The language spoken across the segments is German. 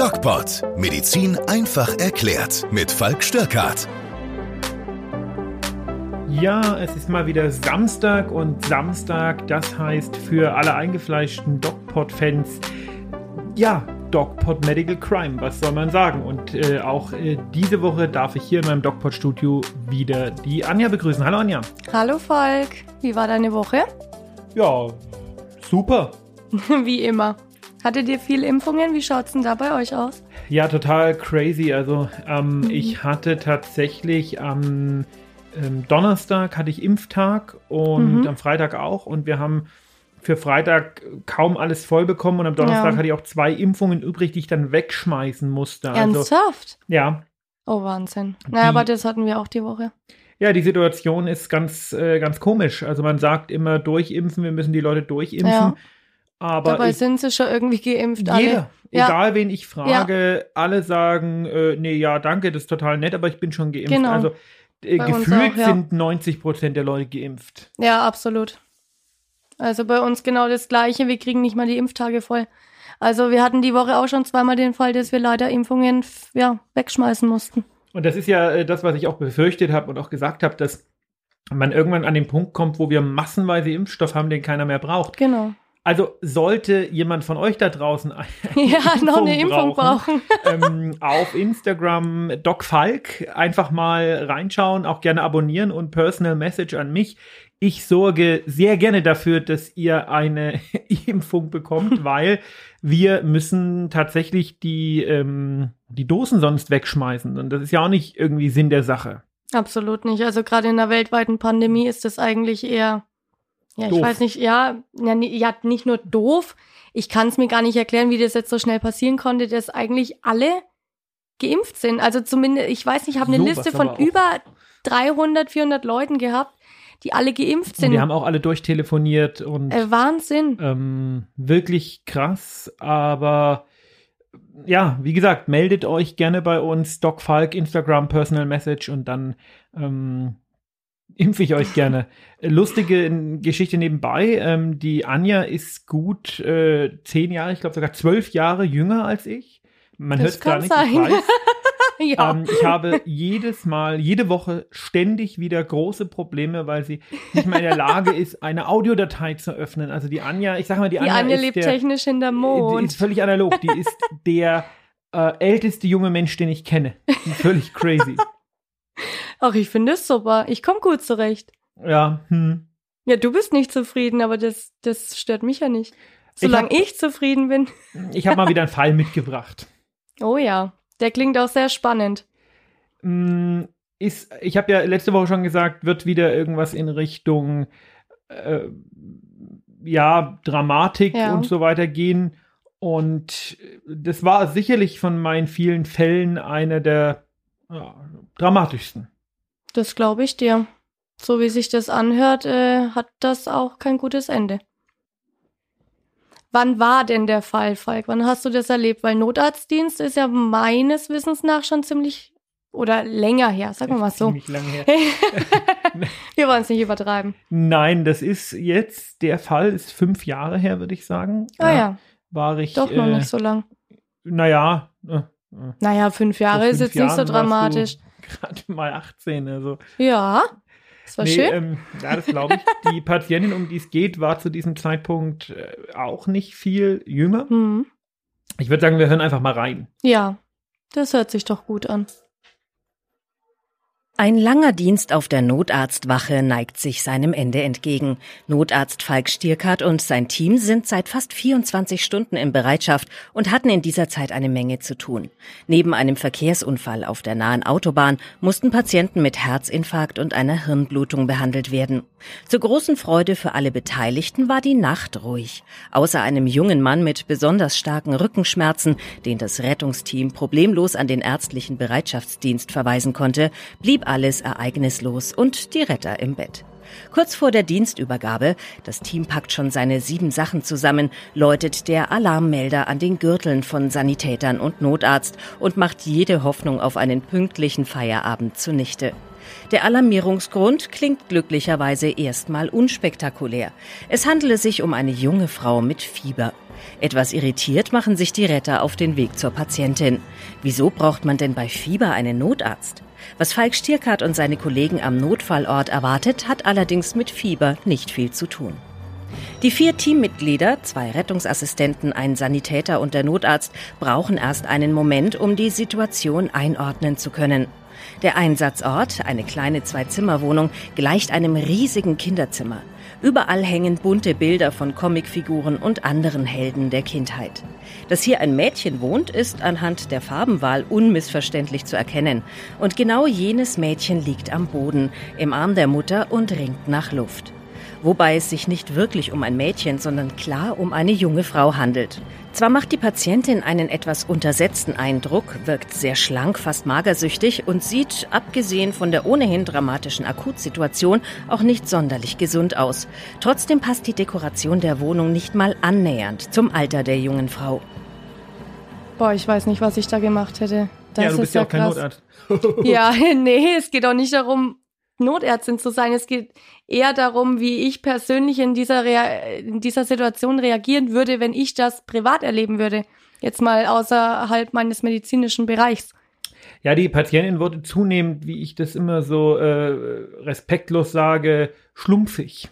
DocPod. Medizin einfach erklärt. Mit Falk Störkart. Ja, es ist mal wieder Samstag und Samstag, das heißt für alle eingefleischten DocPod-Fans, ja, DocPod Medical Crime, was soll man sagen? Und äh, auch äh, diese Woche darf ich hier in meinem DocPod-Studio wieder die Anja begrüßen. Hallo Anja. Hallo Falk, wie war deine Woche? Ja, super. wie immer. Hattet ihr viele Impfungen? Wie schaut es denn da bei euch aus? Ja, total crazy. Also ähm, mhm. ich hatte tatsächlich am ähm, Donnerstag hatte ich Impftag und mhm. am Freitag auch. Und wir haben für Freitag kaum alles voll bekommen und am Donnerstag ja. hatte ich auch zwei Impfungen übrig, die ich dann wegschmeißen musste. Also Ernsthaft? Also, ja. Oh, Wahnsinn. Naja, aber das hatten wir auch die Woche. Ja, die Situation ist ganz, äh, ganz komisch. Also man sagt immer durchimpfen, wir müssen die Leute durchimpfen. Ja. Aber Dabei ich, sind sie schon irgendwie geimpft. Jeder, alle. egal ja. wen ich frage, ja. alle sagen, äh, nee, ja, danke, das ist total nett, aber ich bin schon geimpft. Genau. Also äh, gefühlt auch, ja. sind 90 Prozent der Leute geimpft. Ja, absolut. Also bei uns genau das Gleiche. Wir kriegen nicht mal die Impftage voll. Also wir hatten die Woche auch schon zweimal den Fall, dass wir leider Impfungen ja, wegschmeißen mussten. Und das ist ja äh, das, was ich auch befürchtet habe und auch gesagt habe, dass man irgendwann an den Punkt kommt, wo wir massenweise Impfstoff haben, den keiner mehr braucht. Genau. Also sollte jemand von euch da draußen eine ja, Impfung noch eine Impfung brauchen, brauchen. ähm, auf Instagram Doc Falk einfach mal reinschauen, auch gerne abonnieren und Personal Message an mich. Ich sorge sehr gerne dafür, dass ihr eine Impfung bekommt, weil wir müssen tatsächlich die, ähm, die Dosen sonst wegschmeißen. Und das ist ja auch nicht irgendwie Sinn der Sache. Absolut nicht. Also gerade in der weltweiten Pandemie ist das eigentlich eher ja, ich doof. weiß nicht, ja, ja, ja, nicht nur doof. Ich kann es mir gar nicht erklären, wie das jetzt so schnell passieren konnte, dass eigentlich alle geimpft sind. Also zumindest, ich weiß nicht, ich habe eine so, Liste von über 300, 400 Leuten gehabt, die alle geimpft sind. Und wir haben auch alle durchtelefoniert und. Äh, Wahnsinn. Ähm, wirklich krass, aber ja, wie gesagt, meldet euch gerne bei uns, Doc Falk, Instagram, Personal Message und dann ähm, impfe ich euch gerne. Lustige Geschichte nebenbei. Ähm, die Anja ist gut äh, zehn Jahre, ich glaube sogar zwölf Jahre jünger als ich. Man hört es gar nicht. Sein. Ich, weiß. ja. ähm, ich habe jedes Mal, jede Woche ständig wieder große Probleme, weil sie nicht mal in der Lage ist, eine Audiodatei zu öffnen. Also die Anja, ich sag mal, die, die Anja, Anja lebt der, technisch in der Mond. Die ist völlig analog. Die ist der äh, älteste junge Mensch, den ich kenne. Völlig crazy. Ach, ich finde es super. Ich komme gut zurecht. Ja, hm. Ja, du bist nicht zufrieden, aber das, das stört mich ja nicht. Solange ich, hab, ich zufrieden bin. Ich habe mal wieder einen Fall mitgebracht. Oh ja, der klingt auch sehr spannend. Mm, ist, ich habe ja letzte Woche schon gesagt, wird wieder irgendwas in Richtung äh, ja, Dramatik ja. und so weiter gehen. Und das war sicherlich von meinen vielen Fällen einer der ja, dramatischsten. Das glaube ich dir. So wie sich das anhört, äh, hat das auch kein gutes Ende. Wann war denn der Fall, Falk? Wann hast du das erlebt? Weil Notarztdienst ist ja meines Wissens nach schon ziemlich oder länger her, sagen wir mal so. Ziemlich lange her. wir wollen es nicht übertreiben. Nein, das ist jetzt, der Fall ist fünf Jahre her, würde ich sagen. Ah ja. War ich. Doch noch äh, nicht so lang. Naja. Äh, naja, fünf Jahre ist jetzt Jahren nicht so dramatisch. Gerade mal 18, also. Ja. Das war nee, schön. Ähm, ja, das glaube ich. Die Patientin, um die es geht, war zu diesem Zeitpunkt äh, auch nicht viel jünger. Mhm. Ich würde sagen, wir hören einfach mal rein. Ja, das hört sich doch gut an. Ein langer Dienst auf der Notarztwache neigt sich seinem Ende entgegen. Notarzt Falk Stierkart und sein Team sind seit fast 24 Stunden in Bereitschaft und hatten in dieser Zeit eine Menge zu tun. Neben einem Verkehrsunfall auf der nahen Autobahn mussten Patienten mit Herzinfarkt und einer Hirnblutung behandelt werden. Zur großen Freude für alle Beteiligten war die Nacht ruhig. Außer einem jungen Mann mit besonders starken Rückenschmerzen, den das Rettungsteam problemlos an den ärztlichen Bereitschaftsdienst verweisen konnte, blieb alles ereignislos und die Retter im Bett. Kurz vor der Dienstübergabe, das Team packt schon seine sieben Sachen zusammen, läutet der Alarmmelder an den Gürteln von Sanitätern und Notarzt und macht jede Hoffnung auf einen pünktlichen Feierabend zunichte. Der Alarmierungsgrund klingt glücklicherweise erstmal unspektakulär. Es handele sich um eine junge Frau mit Fieber. Etwas irritiert machen sich die Retter auf den Weg zur Patientin. Wieso braucht man denn bei Fieber einen Notarzt? Was Falk Stierkart und seine Kollegen am Notfallort erwartet, hat allerdings mit Fieber nicht viel zu tun. Die vier Teammitglieder, zwei Rettungsassistenten, ein Sanitäter und der Notarzt, brauchen erst einen Moment, um die Situation einordnen zu können. Der Einsatzort, eine kleine Zwei-Zimmer-Wohnung, gleicht einem riesigen Kinderzimmer. Überall hängen bunte Bilder von Comicfiguren und anderen Helden der Kindheit. Dass hier ein Mädchen wohnt, ist anhand der Farbenwahl unmissverständlich zu erkennen. Und genau jenes Mädchen liegt am Boden, im Arm der Mutter und ringt nach Luft wobei es sich nicht wirklich um ein Mädchen, sondern klar um eine junge Frau handelt. Zwar macht die Patientin einen etwas untersetzten Eindruck, wirkt sehr schlank, fast magersüchtig und sieht, abgesehen von der ohnehin dramatischen Akutsituation, auch nicht sonderlich gesund aus. Trotzdem passt die Dekoration der Wohnung nicht mal annähernd zum Alter der jungen Frau. Boah, ich weiß nicht, was ich da gemacht hätte. Das ja, du bist ja auch kein Notarzt. ja, nee, es geht auch nicht darum, Notärztin zu sein. Es geht eher darum, wie ich persönlich in dieser, Rea in dieser Situation reagieren würde, wenn ich das privat erleben würde. Jetzt mal außerhalb meines medizinischen Bereichs. Ja, die Patientin wurde zunehmend, wie ich das immer so äh, respektlos sage, schlumpfig.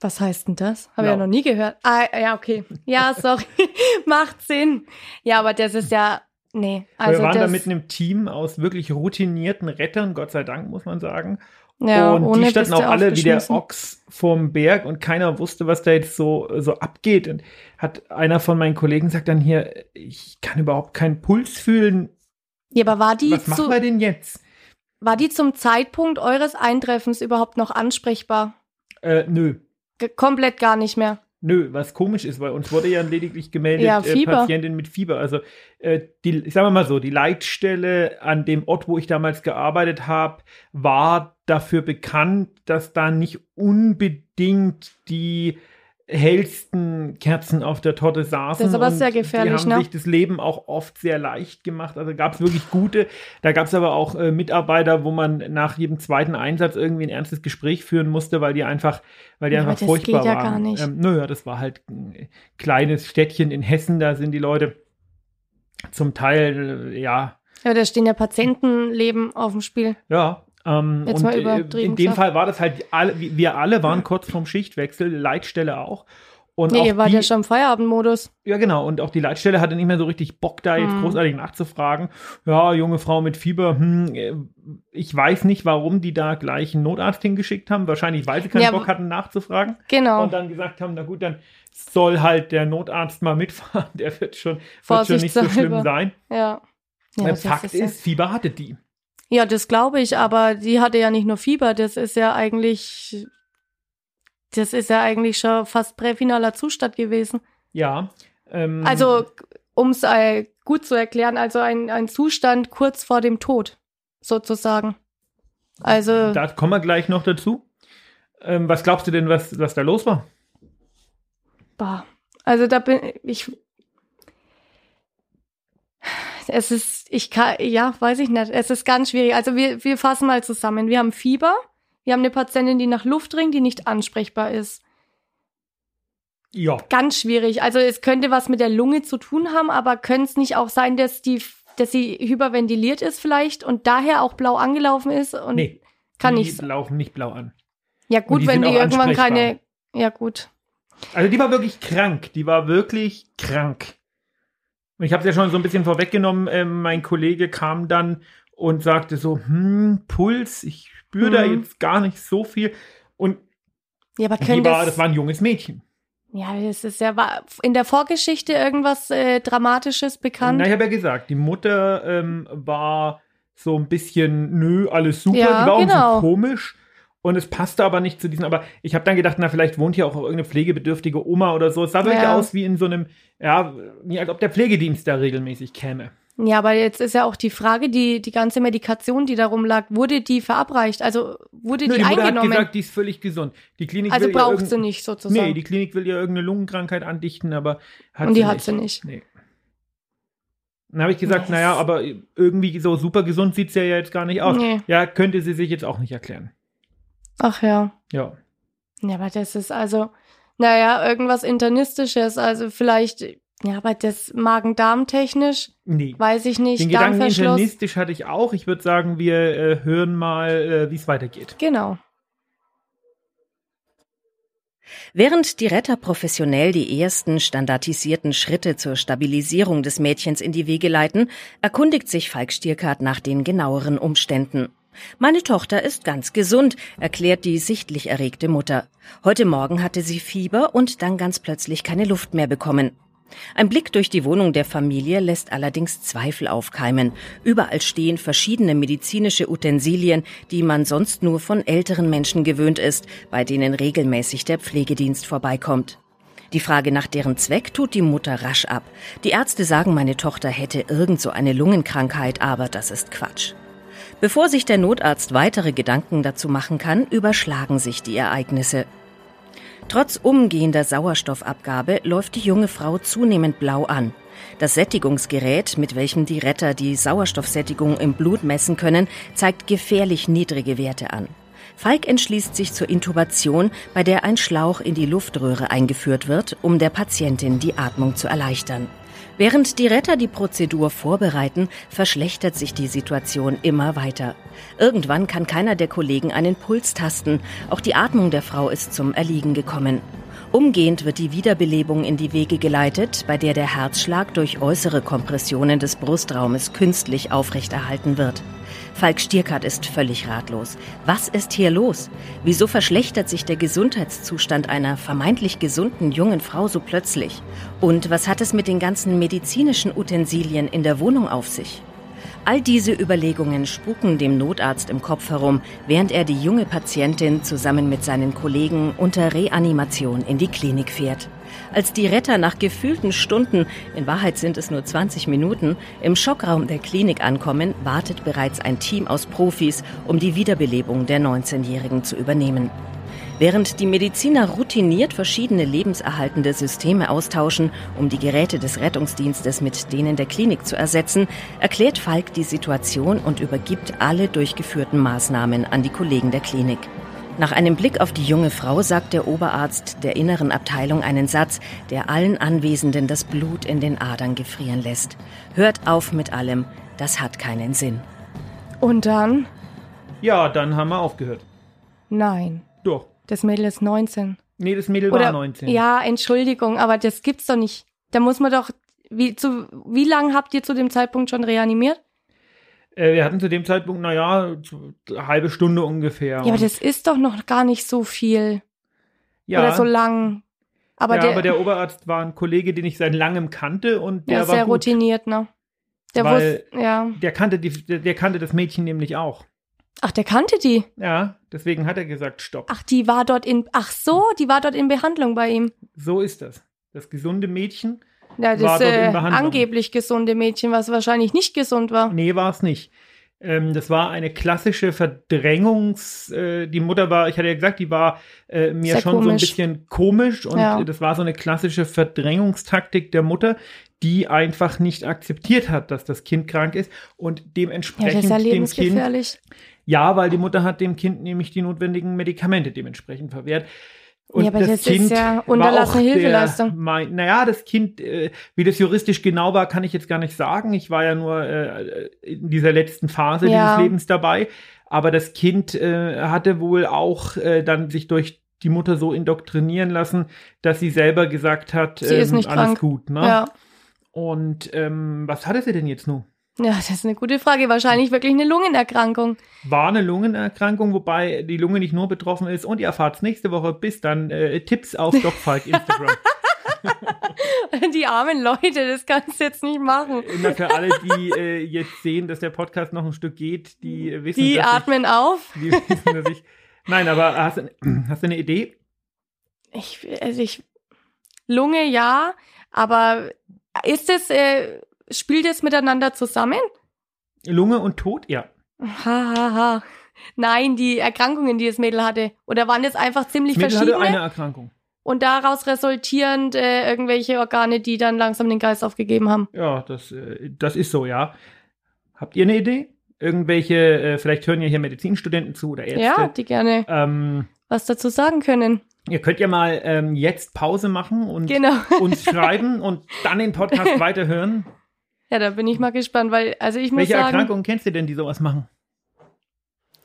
Was heißt denn das? Habe ja. ich ja noch nie gehört. Ah, ja, okay. Ja, sorry. Macht Sinn. Ja, aber das ist ja Nee, also wir waren da mit einem Team aus wirklich routinierten Rettern, Gott sei Dank, muss man sagen. Ja, und die standen auch alle wie der Ochs vorm Berg und keiner wusste, was da jetzt so, so abgeht. Und hat einer von meinen Kollegen sagt dann hier, ich kann überhaupt keinen Puls fühlen. Ja, aber war die Was zu, machen wir denn jetzt? War die zum Zeitpunkt eures Eintreffens überhaupt noch ansprechbar? Äh, nö. G komplett gar nicht mehr. Nö, was komisch ist, weil uns wurde ja lediglich gemeldet, ja, äh, Patientin mit Fieber. Also äh, die, ich sage mal so, die Leitstelle an dem Ort, wo ich damals gearbeitet habe, war dafür bekannt, dass da nicht unbedingt die hellsten Kerzen auf der Torte saßen. Das ist aber sehr gefährlich, die haben ne? sich das Leben auch oft sehr leicht gemacht. Also gab es wirklich gute. Da gab es aber auch äh, Mitarbeiter, wo man nach jedem zweiten Einsatz irgendwie ein ernstes Gespräch führen musste, weil die einfach, weil die ja, einfach das furchtbar geht ja waren. Gar nicht. Ähm, naja, das war halt ein kleines Städtchen in Hessen. Da sind die Leute zum Teil, äh, ja. Ja, da stehen ja Patientenleben auf dem Spiel. Ja, ähm, Jetzt und äh, in dem Fall war das halt, alle, wir alle waren kurz vorm Schichtwechsel, Leitstelle auch. Und nee, ihr wart die, ja schon im Feierabendmodus. Ja, genau. Und auch die Leitstelle hatte nicht mehr so richtig Bock, da jetzt Hm. großartig nachzufragen. Ja, junge Frau mit Fieber, hm, äh, ich weiß nicht, warum die da gleich einen Notarzt hingeschickt haben. Wahrscheinlich, weil sie keinen Ja, Bock hatten, nachzufragen. Genau. Und dann gesagt haben, na gut, dann soll halt der Notarzt mal mitfahren. Der wird schon, wird schon nicht so schlimm sein. Ja. ja Äh, Fakt ist, Fieber hatte die. Ja, das glaube ich, aber die hatte ja nicht nur Fieber, das ist ja eigentlich, das ist ja eigentlich schon fast präfinaler Zustand gewesen. Ja. Ähm, Also, um es äh, gut zu erklären, also ein, ein Zustand kurz vor dem Tod, sozusagen. Also, Da kommen wir gleich noch dazu. Ähm, was glaubst du denn, was, was da los war? bah, also da bin ich. Es ist, ich kann, ja, weiß ich nicht. Es ist ganz schwierig. Also wir, wir fassen mal zusammen. Wir haben Fieber. Wir haben eine Patientin, die nach Luft ringt, die nicht ansprechbar ist. Ja. Ganz schwierig. Also es könnte was mit der Lunge zu tun haben, aber könnte es nicht auch sein, dass die, dass sie hyperventiliert ist vielleicht und daher auch blau angelaufen ist und Nee. kann die nicht. laufen nicht blau an. Ja gut, die wenn die irgendwann keine. Ja gut. Also die war wirklich krank. Die war wirklich krank. Und ich habe es ja schon so ein bisschen vorweggenommen. Ähm, mein Kollege kam dann und sagte so, hm, Puls, ich spüre da Mhm. jetzt gar nicht so viel. Und Ja, aber können war, das, das war ein junges Mädchen. Ja, das ist ja war in der Vorgeschichte irgendwas äh, Dramatisches bekannt. Na, ich habe ja gesagt, die Mutter ähm, war so ein bisschen, nö, alles super. Ja, die war auch ein genau. komisch. Und es passte aber nicht zu diesen, aber ich habe dann gedacht, na, vielleicht wohnt hier auch irgendeine pflegebedürftige Oma oder so. Es sah wirklich Ja. aus wie in so einem, ja, wie als ob der Pflegedienst da regelmäßig käme. Ja, aber jetzt ist ja auch die Frage, die die ganze Medikation, die darum lag, wurde die verabreicht? Also wurde Nö, die, die Mutter hat eingenommen? gesagt, die ist völlig gesund. Die Klinik also braucht sie nicht sozusagen. Nee, die Klinik will ihr irgendeine Lungenkrankheit andichten, aber hat Und sie die hat nicht. sie nicht. Nee. Dann habe ich gesagt, Yes. naja, aber irgendwie so super gesund sieht sie ja jetzt gar nicht aus. Nee. Ja, könnte sie sich jetzt auch nicht erklären. Ach ja. Ja. Ja, aber das ist also, naja, irgendwas Internistisches. Also vielleicht, ja, aber das Magen-Darm-technisch, Nee. weiß ich nicht. Den Gedanken internistisch hatte ich auch. Ich würde sagen, wir äh, hören mal, äh, wie es weitergeht. Genau. Während die Retter professionell die ersten standardisierten Schritte zur Stabilisierung des Mädchens in die Wege leiten, erkundigt sich Falk Stierkart nach den genaueren Umständen. Meine Tochter ist ganz gesund, erklärt die sichtlich erregte Mutter. Heute Morgen hatte sie Fieber und dann ganz plötzlich keine Luft mehr bekommen. Ein Blick durch die Wohnung der Familie lässt allerdings Zweifel aufkeimen. Überall stehen verschiedene medizinische Utensilien, die man sonst nur von älteren Menschen gewöhnt ist, bei denen regelmäßig der Pflegedienst vorbeikommt. Die Frage nach deren Zweck tut die Mutter rasch ab. Die Ärzte sagen, meine Tochter hätte irgend so eine Lungenkrankheit, aber das ist Quatsch. Bevor sich der Notarzt weitere Gedanken dazu machen kann, überschlagen sich die Ereignisse. Trotz umgehender Sauerstoffabgabe läuft die junge Frau zunehmend blau an. Das Sättigungsgerät, mit welchem die Retter die Sauerstoffsättigung im Blut messen können, zeigt gefährlich niedrige Werte an. Falk entschließt sich zur Intubation, bei der ein Schlauch in die Luftröhre eingeführt wird, um der Patientin die Atmung zu erleichtern. Während die Retter die Prozedur vorbereiten, verschlechtert sich die Situation immer weiter. Irgendwann kann keiner der Kollegen einen Puls tasten. Auch die Atmung der Frau ist zum Erliegen gekommen. Umgehend wird die Wiederbelebung in die Wege geleitet, bei der der Herzschlag durch äußere Kompressionen des Brustraumes künstlich aufrechterhalten wird. Falk Stierkart ist völlig ratlos. Was ist hier los? Wieso verschlechtert sich der Gesundheitszustand einer vermeintlich gesunden jungen Frau so plötzlich? Und was hat es mit den ganzen medizinischen Utensilien in der Wohnung auf sich? All diese Überlegungen spuken dem Notarzt im Kopf herum, während er die junge Patientin zusammen mit seinen Kollegen unter Reanimation in die Klinik fährt. Als die Retter nach gefühlten Stunden, in Wahrheit sind es nur 20 Minuten, im Schockraum der Klinik ankommen, wartet bereits ein Team aus Profis, um die Wiederbelebung der 19-Jährigen zu übernehmen. Während die Mediziner routiniert verschiedene lebenserhaltende Systeme austauschen, um die Geräte des Rettungsdienstes mit denen der Klinik zu ersetzen, erklärt Falk die Situation und übergibt alle durchgeführten Maßnahmen an die Kollegen der Klinik. Nach einem Blick auf die junge Frau sagt der Oberarzt der inneren Abteilung einen Satz, der allen Anwesenden das Blut in den Adern gefrieren lässt. Hört auf mit allem, das hat keinen Sinn. Und dann? Ja, dann haben wir aufgehört. Nein. Doch. Das Mädel ist 19. Nee, das Mädel Oder, war 19. Ja, Entschuldigung, aber das gibt's doch nicht. Da muss man doch, wie, zu, wie lange habt ihr zu dem Zeitpunkt schon reanimiert? Äh, wir hatten zu dem Zeitpunkt, naja, eine halbe Stunde ungefähr. Ja, aber das ist doch noch gar nicht so viel. ja, Oder so lang. Aber, ja, der, aber der Oberarzt war ein Kollege, den ich seit langem kannte und der ist war sehr gut. routiniert, ne? Der wusste, ja. Der kannte, die, der kannte das Mädchen nämlich auch. Ach, der kannte die. Ja, deswegen hat er gesagt, stopp. Ach, die war dort in, ach so, die war dort in Behandlung bei ihm. So ist das. Das gesunde Mädchen, Ja, das äh, angeblich gesunde Mädchen, was wahrscheinlich nicht gesund war. nee, war es nicht. Ähm, das war eine klassische Verdrängungs, äh, die Mutter war, ich hatte ja gesagt, die war äh, mir Sehr schon so ein komisch. bisschen komisch und Ja. das war so eine klassische Verdrängungstaktik der Mutter, die einfach nicht akzeptiert hat, dass das Kind krank ist und Ja, dementsprechend das ist ja dem Kind lebensgefährlich. Ja, weil die Mutter hat dem Kind nämlich die notwendigen Medikamente dementsprechend verwehrt. Und Ja, aber das ist ja unterlassene Hilfeleistung. Mein, naja, das Kind, äh, wie das juristisch genau war, kann ich jetzt gar nicht sagen. Ich war ja nur äh, in dieser letzten Phase Ja. dieses Lebens dabei. Aber das Kind äh, hatte wohl auch äh, dann sich durch die Mutter so indoktrinieren lassen, dass sie selber gesagt hat, Sie ist ähm, nicht alles krank. gut. Ne? Ja. Und ähm, was hatte sie denn jetzt nun? Ja, das ist eine gute Frage. Wahrscheinlich wirklich eine Lungenerkrankung. War eine Lungenerkrankung, wobei die Lunge nicht nur betroffen ist. Und ihr erfahrt nächste Woche. Bis dann äh, Tipps auf Doc Falk Instagram. Die armen Leute, das kannst du jetzt nicht machen. Na, für alle, die äh, jetzt sehen, dass der Podcast noch ein Stück geht, die äh, wissen, Die atmen auf. ich, die wissen, dass ich. Nein, aber hast, du- hast du eine Idee? Ich, also ich, Lunge ja, aber ist es, äh, spielt es miteinander zusammen? Lunge und Tod? Ja. Ha, ha, ha. Nein, die Erkrankungen, die das Mädel hatte. Oder waren das einfach ziemlich Das Mädel verschiedene? hatte eine Erkrankung. und daraus resultierend äh, irgendwelche Organe, die dann langsam den Geist aufgegeben haben. Ja, das, äh, das ist so, ja. Habt ihr eine Idee? Irgendwelche, äh, vielleicht hören ja hier Medizinstudenten zu oder Ärzte. Ja, die gerne Ähm, was dazu sagen können. ihr könnt ja mal ähm, jetzt Pause machen und Genau. uns schreiben und dann den Podcast weiterhören. Ja, da bin ich mal gespannt, weil, also ich muss Welche sagen, Erkrankungen kennst du denn, die sowas machen?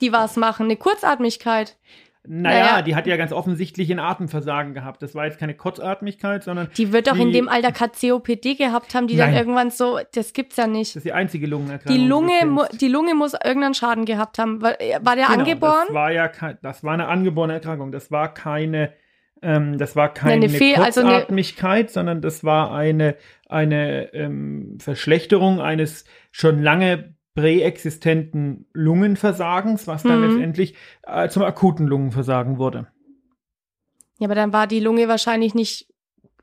die was machen. Eine Kurzatmigkeit. Naja, Naja. die hat ja ganz offensichtlich ein Atemversagen gehabt. Das war jetzt keine Kurzatmigkeit, sondern Die wird doch in Die- dem Alter KCOPD gehabt haben, die dann Nein. irgendwann so, das gibt's ja nicht. das ist die einzige Lungenerkrankung. Die Lunge, kennst. die Lunge muss irgendeinen Schaden gehabt haben. War, war der Genau, angeboren? Das war ja das war eine angeborene Erkrankung. Das war keine, ähm, das war keine Eine Fehl- also eine- Kurzatmigkeit, sondern das war eine, eine ähm, Verschlechterung eines schon lange präexistenten Lungenversagens, was dann Mhm. letztendlich äh, zum akuten Lungenversagen wurde. Ja, aber dann war die Lunge wahrscheinlich nicht,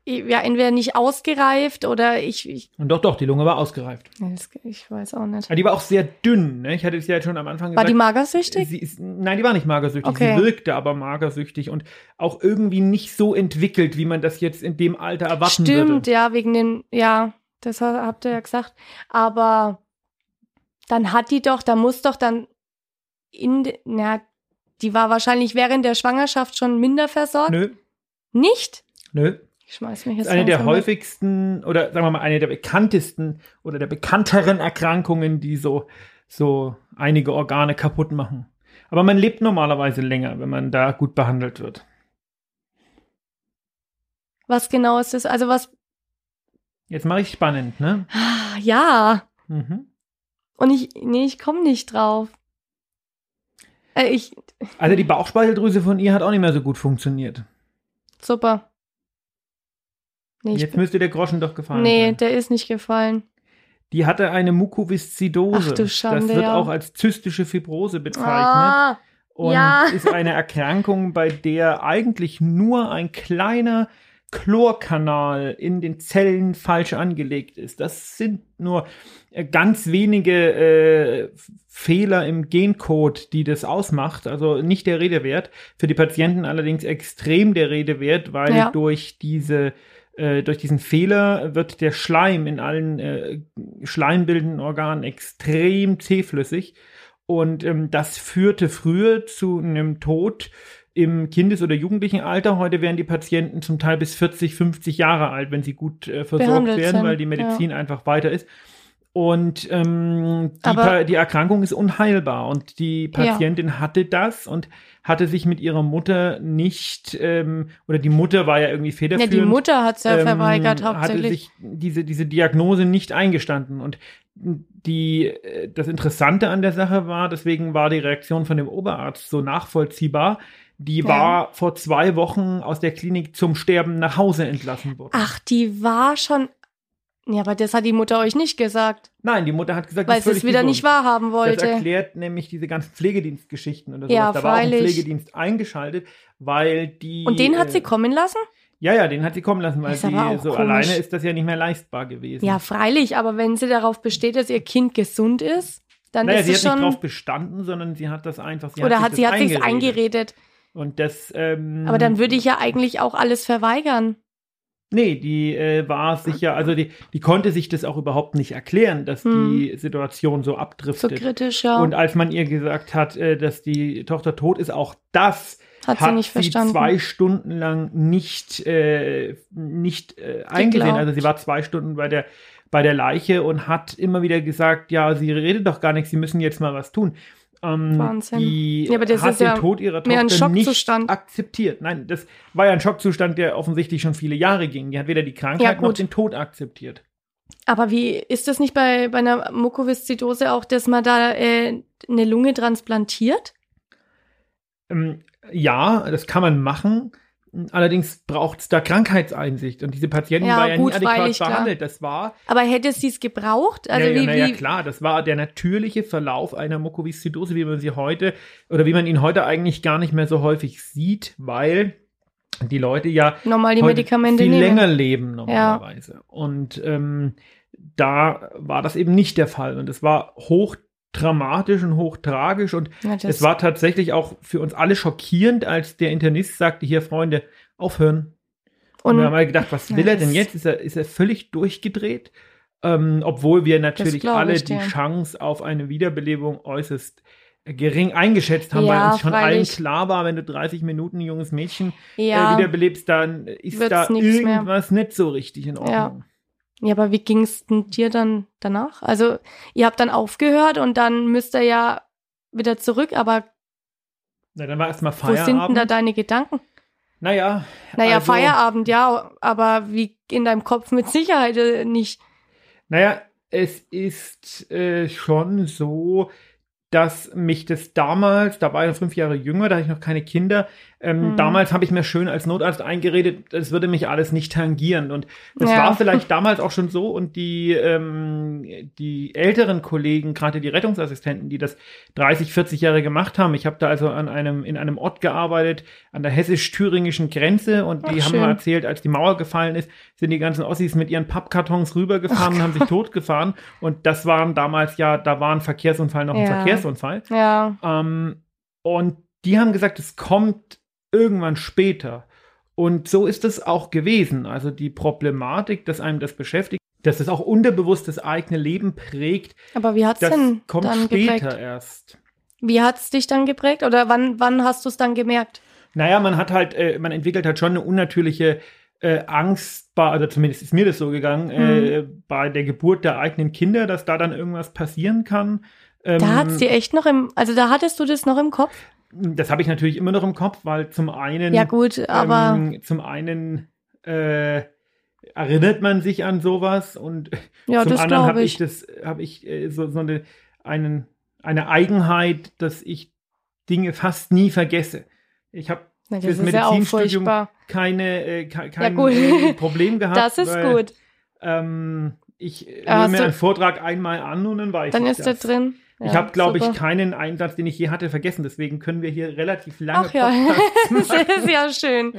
ja, entweder nicht ausgereift oder ich, ich, Und doch, doch, die Lunge war ausgereift. das, ich weiß auch nicht. Aber die war auch sehr dünn. Ne? Ich hatte es ja schon am Anfang War gesagt. die magersüchtig? Sie ist, nein, die war nicht magersüchtig. Okay. Sie wirkte aber magersüchtig und auch irgendwie nicht so entwickelt, wie man das jetzt in dem Alter erwarten Stimmt, würde. ja, wegen den, ja, das ha- habt ihr ja gesagt. Aber dann hat die doch, da muss doch dann in, na, die war wahrscheinlich während der Schwangerschaft schon minder versorgt. Nö, Nicht? nö. Ich schmeiß mich jetzt eine der häufigsten oder sagen wir mal eine der bekanntesten oder der bekannteren Erkrankungen, die so, so einige Organe kaputt machen. Aber man lebt normalerweise länger, wenn man da gut behandelt wird. Was genau ist das? Also was, Jetzt mache ich spannend, ne? ah, ja. Mhm. Und ich, nee, ich komme nicht drauf. Äh, ich, Also die Bauchspeicheldrüse von ihr hat auch nicht mehr so gut funktioniert. super. Nee, Jetzt müsste der Groschen doch gefallen nee sein. der ist nicht gefallen. Die hatte eine Mukoviszidose. Ach du Schande, das wird ja. auch als zystische Fibrose bezeichnet. Ah, und ja. ist eine Erkrankung, bei der eigentlich nur ein kleiner Chlorkanal in den Zellen falsch angelegt ist. Das sind nur äh, ganz wenige äh, Fehler im Gencode, die das ausmacht. Also nicht der Rede wert. Für die Patienten allerdings extrem der Rede wert, weil Ja. durch diese äh, durch diesen Fehler wird der Schleim in allen äh, schleimbildenden Organen extrem zähflüssig. Und ähm, das führte früher zu einem Tod im Kindes- oder Jugendlichenalter. Heute werden die Patienten zum Teil bis 40, 50 Jahre alt, wenn sie gut äh, versorgt Behandelt werden, sind, weil die Medizin einfach weiter ist. Und ähm, die, die Erkrankung ist unheilbar. Und die Patientin hatte das und hatte sich mit ihrer Mutter nicht, ähm, oder die Mutter war ja irgendwie Ja, federführend. die Mutter hat es ja ähm, verweigert Hatte hauptsächlich. sich diese, diese Diagnose nicht eingestanden. Und die, äh, das Interessante an der Sache war, deswegen war die Reaktion von dem Oberarzt so nachvollziehbar. Die Ja. war vor zwei Wochen aus der Klinik zum Sterben nach Hause entlassen worden. Ach, die war schon. Ja, aber das hat die Mutter euch nicht gesagt, Nein, die Mutter hat gesagt, weil sie es wieder gesund. nicht wahrhaben Das wollte. erklärt nämlich diese ganzen Pflegedienstgeschichten oder sowas. Ja, da war auch ein. Pflegedienst eingeschaltet, weil die. Und den hat sie äh, kommen lassen? Ja, ja, den hat sie kommen lassen, weil auch so komisch. alleine ist das ja nicht mehr leistbar gewesen. Ja, freilich, aber wenn sie darauf besteht, dass ihr Kind gesund ist, dann naja, ist sie es hat nicht schon. drauf bestanden, sondern sie hat das einfach. Sie oder hat hat sich sie das hat eingeredet. eingeredet. Und das. Ähm, Aber dann würde ich ja eigentlich auch alles verweigern. Nee, die äh, war sicher, also die, die konnte sich das auch überhaupt nicht erklären, dass Hm. die Situation so So abdriftet. kritisch, ja. Und als man ihr gesagt hat, äh, dass die Tochter tot ist, auch das Hat sie nicht verstanden. zwei Stunden lang nicht, äh, nicht äh, eingesehen. Also sie war zwei Stunden bei der, bei der Leiche und hat immer wieder gesagt, ja, sie redet doch gar nichts, sie müssen jetzt mal was tun. Ähm, Wahnsinn. Die Ja, aber das hat ist den ja Tod ihrer Tochter nicht akzeptiert. Nein, das war ja ein Schockzustand, der offensichtlich schon viele Jahre ging. Die hat weder die Krankheit noch gut. den Tod akzeptiert. Aber wie ist das nicht bei, bei einer Mukoviszidose auch, dass man da äh, eine Lunge transplantiert? Ähm, ja, das kann man machen. Allerdings braucht es da Krankheitseinsicht. Und diese Patientin Ja, war ja gut, nie adäquat freilich, klar. behandelt. Das war, Aber hätte sie es gebraucht? Also ja, ja, wie, na ja, wie klar, das war der natürliche Verlauf einer Mukoviszidose, wie man sie heute oder wie man ihn heute eigentlich gar nicht mehr so häufig sieht, weil die Leute ja normal die Medikamente viel nehmen? länger leben normalerweise. Und ähm, da war das eben nicht der Fall. Und es war hochdramatisch und hochtragisch und Ja, es war tatsächlich auch für uns alle schockierend, als der Internist sagte, hier Freunde, aufhören. Und, Und wir haben halt gedacht, was will Ja, er denn jetzt? Ist er, ist er völlig durchgedreht? Ähm, obwohl wir natürlich alle ich die. Chance auf eine Wiederbelebung äußerst gering eingeschätzt haben, Ja, weil uns schon allen klar war, wenn du 30 Minuten ein junges Mädchen Ja. äh, wiederbelebst, dann ist da nix mehr. irgendwas nicht so richtig in Ordnung. Ja, aber wie ging's denn dir dann danach? Also, ihr habt dann aufgehört und dann müsst ihr ja wieder zurück, aber Na, dann war erstmal wo sind denn Feierabend. da deine Gedanken? naja, Naja, also, Feierabend, ja, aber wie in deinem Kopf mit Sicherheit äh, nicht. Naja, es ist äh, schon so, dass mich das damals, da war ich noch fünf Jahre jünger, da hatte ich noch keine Kinder, ähm, Mhm. damals habe ich mir schön als Notarzt eingeredet, das würde mich alles nicht tangieren. Und das Ja. war vielleicht damals auch schon so. Und die, ähm, die älteren Kollegen, gerade die Rettungsassistenten, die das 30, 40 Jahre gemacht haben, ich habe da also an einem, in einem Ort gearbeitet, an der hessisch-thüringischen Grenze und die Ach, haben schön. mir erzählt, als die Mauer gefallen ist, sind die ganzen Ossis mit ihren Pappkartons rübergefahren und haben sich totgefahren. Und das waren damals ja, da war ein Verkehrsunfall noch ein Ja. Verkehrsunfall. Ja, Ähm, und die haben gesagt, es kommt irgendwann später. Und so ist es auch gewesen. Also die Problematik, dass einem das beschäftigt, dass es auch unterbewusst das eigene Leben prägt, aber wie hat's das denn kommt dann später geprägt? erst. Wie hat's dich dann geprägt? Oder wann, wann hast du es dann gemerkt? Naja, man hat halt, äh, man entwickelt halt schon eine unnatürliche äh, Angst, bei, also zumindest ist mir das so gegangen, äh, bei der Geburt der eigenen Kinder, dass da dann irgendwas passieren kann. Ähm, Da hat's dir echt noch im, also da hattest du das noch im Kopf? das habe ich natürlich immer noch im Kopf, weil zum einen Ja gut, aber Ähm, zum einen äh, erinnert man sich an sowas und ja, zum das anderen habe ich ich. das habe ich äh, so, so eine, einen, eine Eigenheit, dass ich Dinge fast nie vergesse. Ich habe fürs ist ja Medizinstudium furchtbar. keine äh, ke- kein gut. äh, Problem gehabt. Das ist weil, gut. Ähm, ich äh, hast mir einen Vortrag einmal an und dann weiß Dann ich ist der das. drin. Ich Ja, habe, glaube ich, keinen Einsatz, den ich je hatte, vergessen. Deswegen können wir hier relativ lange Ach ja, das ist ja schön.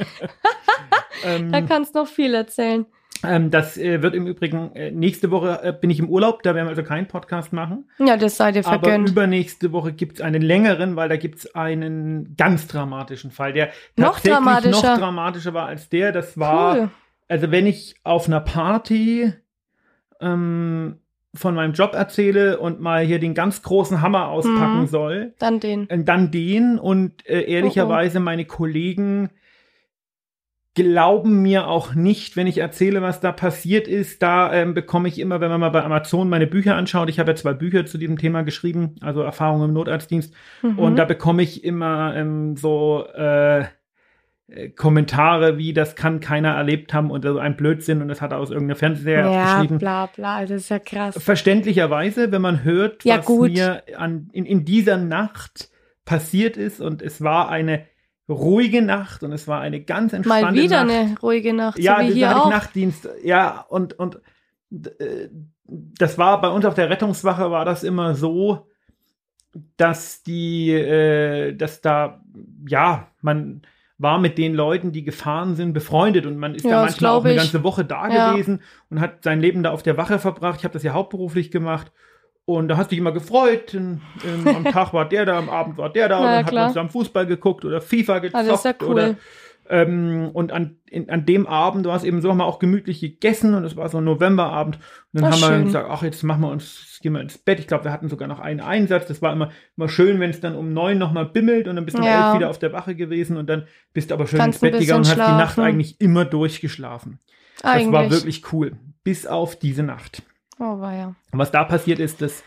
ähm, Da kannst du noch viel erzählen. ähm, Das äh, wird im Übrigen, äh, nächste Woche äh, bin ich im Urlaub, da werden wir also keinen Podcast machen. Ja, das sei dir Aber vergönnt. übernächste Woche gibt es einen längeren, weil da gibt es einen ganz dramatischen Fall, der Noch tatsächlich dramatischer. noch dramatischer war als der. Das war, Cool. also wenn ich auf einer Party ähm, von meinem Job erzähle und mal hier den ganz großen Hammer auspacken Mhm. soll, Dann den. äh, dann den und äh, ehrlicherweise meine Kollegen glauben mir auch nicht, wenn ich erzähle, was da passiert ist. Da ähm, bekomme ich immer, wenn man mal bei Amazon meine Bücher anschaut, ich habe ja zwei Bücher zu diesem Thema geschrieben, also Erfahrungen im Notarztdienst, Mhm. und da bekomme ich immer ähm, so äh, Kommentare wie, das kann keiner erlebt haben und so ein Blödsinn und das hat er aus irgendeinem Fernseher ja, geschrieben. bla bla, das ist ja krass. Verständlicherweise, wenn man hört, Ja, was gut. mir an, in, in dieser Nacht passiert ist und es war eine ruhige Nacht und es war eine ganz entspannte Mal wieder Nacht. eine ruhige Nacht, ja, so wie hier auch. Nachtdienst. Ja, und, und äh, das war bei uns auf der Rettungswache war das immer so, dass die, äh, dass da, ja, man war mit den Leuten, die gefahren sind, befreundet und man ist Ja, da manchmal auch eine ich. ganze Woche da Ja. gewesen und hat sein Leben da auf der Wache verbracht. Ich habe das ja hauptberuflich gemacht. Und da hast du dich immer gefreut. Und, ähm, am Tag war der da, am Abend war der da. und Na, dann hat klar. man zusammen Fußball geguckt oder FIFA gezockt. Ah, ist ja cool. Oder, ähm, und an, in, an dem Abend war es eben so, haben wir auch gemütlich gegessen und es war so ein Novemberabend. Und dann Ach, haben wir schön. gesagt, ach, jetzt machen wir uns, gehen wir ins Bett. Ich glaube, wir hatten sogar noch einen Einsatz. Das war immer, immer schön, wenn es dann um neun nochmal bimmelt und dann bist du um Ja. elf wieder auf der Wache gewesen und dann bist du aber schön Kannst ins Bett gegangen und hast bisschen die Nacht schlafen. eigentlich immer durchgeschlafen. Eigentlich. Das war wirklich cool. Bis auf diese Nacht. Oh, war ja. Und was da passiert ist, das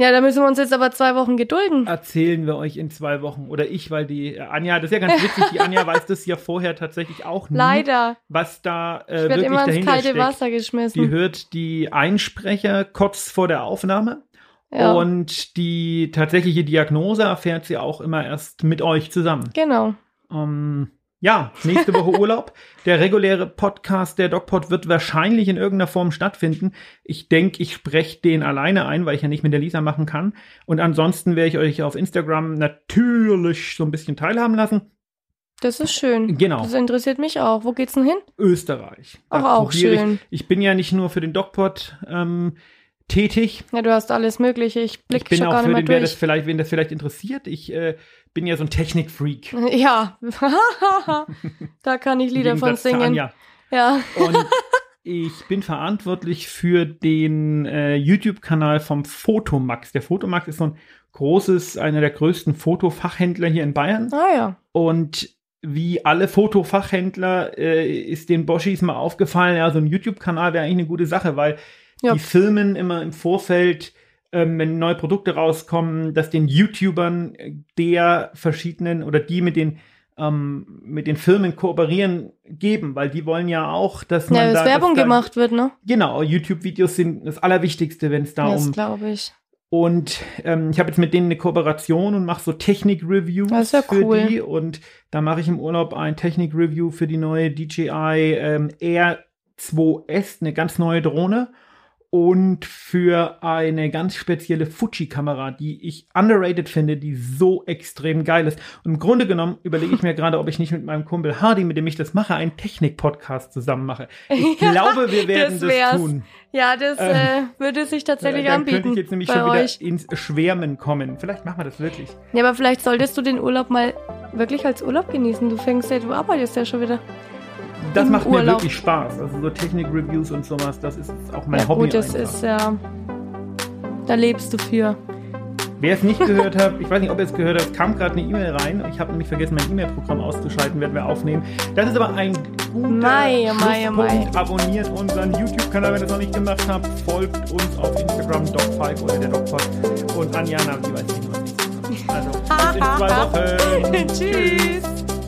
Ja, da müssen wir uns jetzt aber zwei Wochen gedulden. erzählen wir euch in zwei Wochen. Oder ich, weil die äh, Anja, das ist ja ganz witzig, die Anja weiß das ja vorher tatsächlich auch nie, Leider. was da äh, Ich wirklich immer ins kalte steckt. Wasser Die geschmissen. hört die Einsprecher kurz vor der Aufnahme. Ja, Und die tatsächliche Diagnose erfährt sie auch immer erst mit euch zusammen. genau. Ähm, ja, nächste Woche Urlaub. Der reguläre Podcast, der DocPod, wird wahrscheinlich in irgendeiner Form stattfinden. Ich denke, ich spreche den alleine ein, weil ich ja nicht mit der Lisa machen kann. Und ansonsten werde ich euch auf Instagram natürlich so ein bisschen teilhaben lassen. Das ist schön. Genau. Das interessiert mich auch. Wo geht's denn hin? Österreich. Auch probiere schön. Ich, ich bin ja nicht nur für den DocPod ähm, tätig. Ja, du hast alles Mögliche. Ich Ich blick bin schon auch gar für nicht mehr den, wer das durch. vielleicht, wen das vielleicht interessiert. Ich äh, bin ja so ein Technikfreak. Ja, da kann ich Lieder von singen. Ja. Und ich bin verantwortlich für den äh, YouTube-Kanal vom Fotomax. Der Fotomax ist so ein großes, einer der größten Fotofachhändler hier in Bayern. Ah ja. Und wie alle Fotofachhändler äh, ist den Boschis mal aufgefallen, ja, so ein YouTube-Kanal wäre eigentlich eine gute Sache, weil Ja. die filmen immer im Vorfeld, ähm, wenn neue Produkte rauskommen, dass den YouTubern äh, der verschiedenen oder die mit den ähm, mit den Firmen kooperieren geben, weil die wollen ja auch, dass man Ja, da, dass Werbung dass da, gemacht wird, ne? Genau, YouTube-Videos sind das Allerwichtigste, wenn es da um das glaube ich. und ähm, ich habe jetzt mit denen eine Kooperation und mache so Technik-Reviews Das ist ja für cool. die. Und da mache ich im Urlaub ein Technik-Review für die neue DJI ähm, R2S, eine ganz neue Drohne. Und für eine ganz spezielle Fuji-Kamera, die ich underrated finde, die so extrem geil ist. Und im Grunde genommen überlege ich mir gerade, ob ich nicht mit meinem Kumpel Hardy, mit dem ich das mache, einen Technik-Podcast zusammen mache. Ich Ja, glaube, wir werden das das, tun. Ja, das Ähm, äh, würde sich tatsächlich Dann anbieten. könnte ich jetzt nämlich schon wieder euch. ins Schwärmen kommen. Vielleicht machen wir das wirklich. Ja, aber vielleicht solltest du den Urlaub mal wirklich als Urlaub genießen. Du fängst ja, du arbeitest ja schon wieder. Das macht mir Urlaub. wirklich Spaß. Also so Technik-Reviews und sowas, das ist auch mein ja, Hobby. gut, das einfach. ist ja. Da lebst du für. Wer es nicht gehört hat, ich weiß nicht, ob ihr es gehört habt, kam gerade eine E-Mail rein. Ich habe nämlich vergessen, mein E-Mail-Programm auszuschalten, werden wir aufnehmen. Das ist aber ein guter mei, Schlusspunkt. mei. Abonniert unseren YouTube-Kanal, wenn ihr das noch nicht gemacht habt. Folgt uns auf Instagram, DocFalk oder der DocPod. Und Anjana, die weiß nicht, was ich Also, bis in zwei Wochen. Tschüss.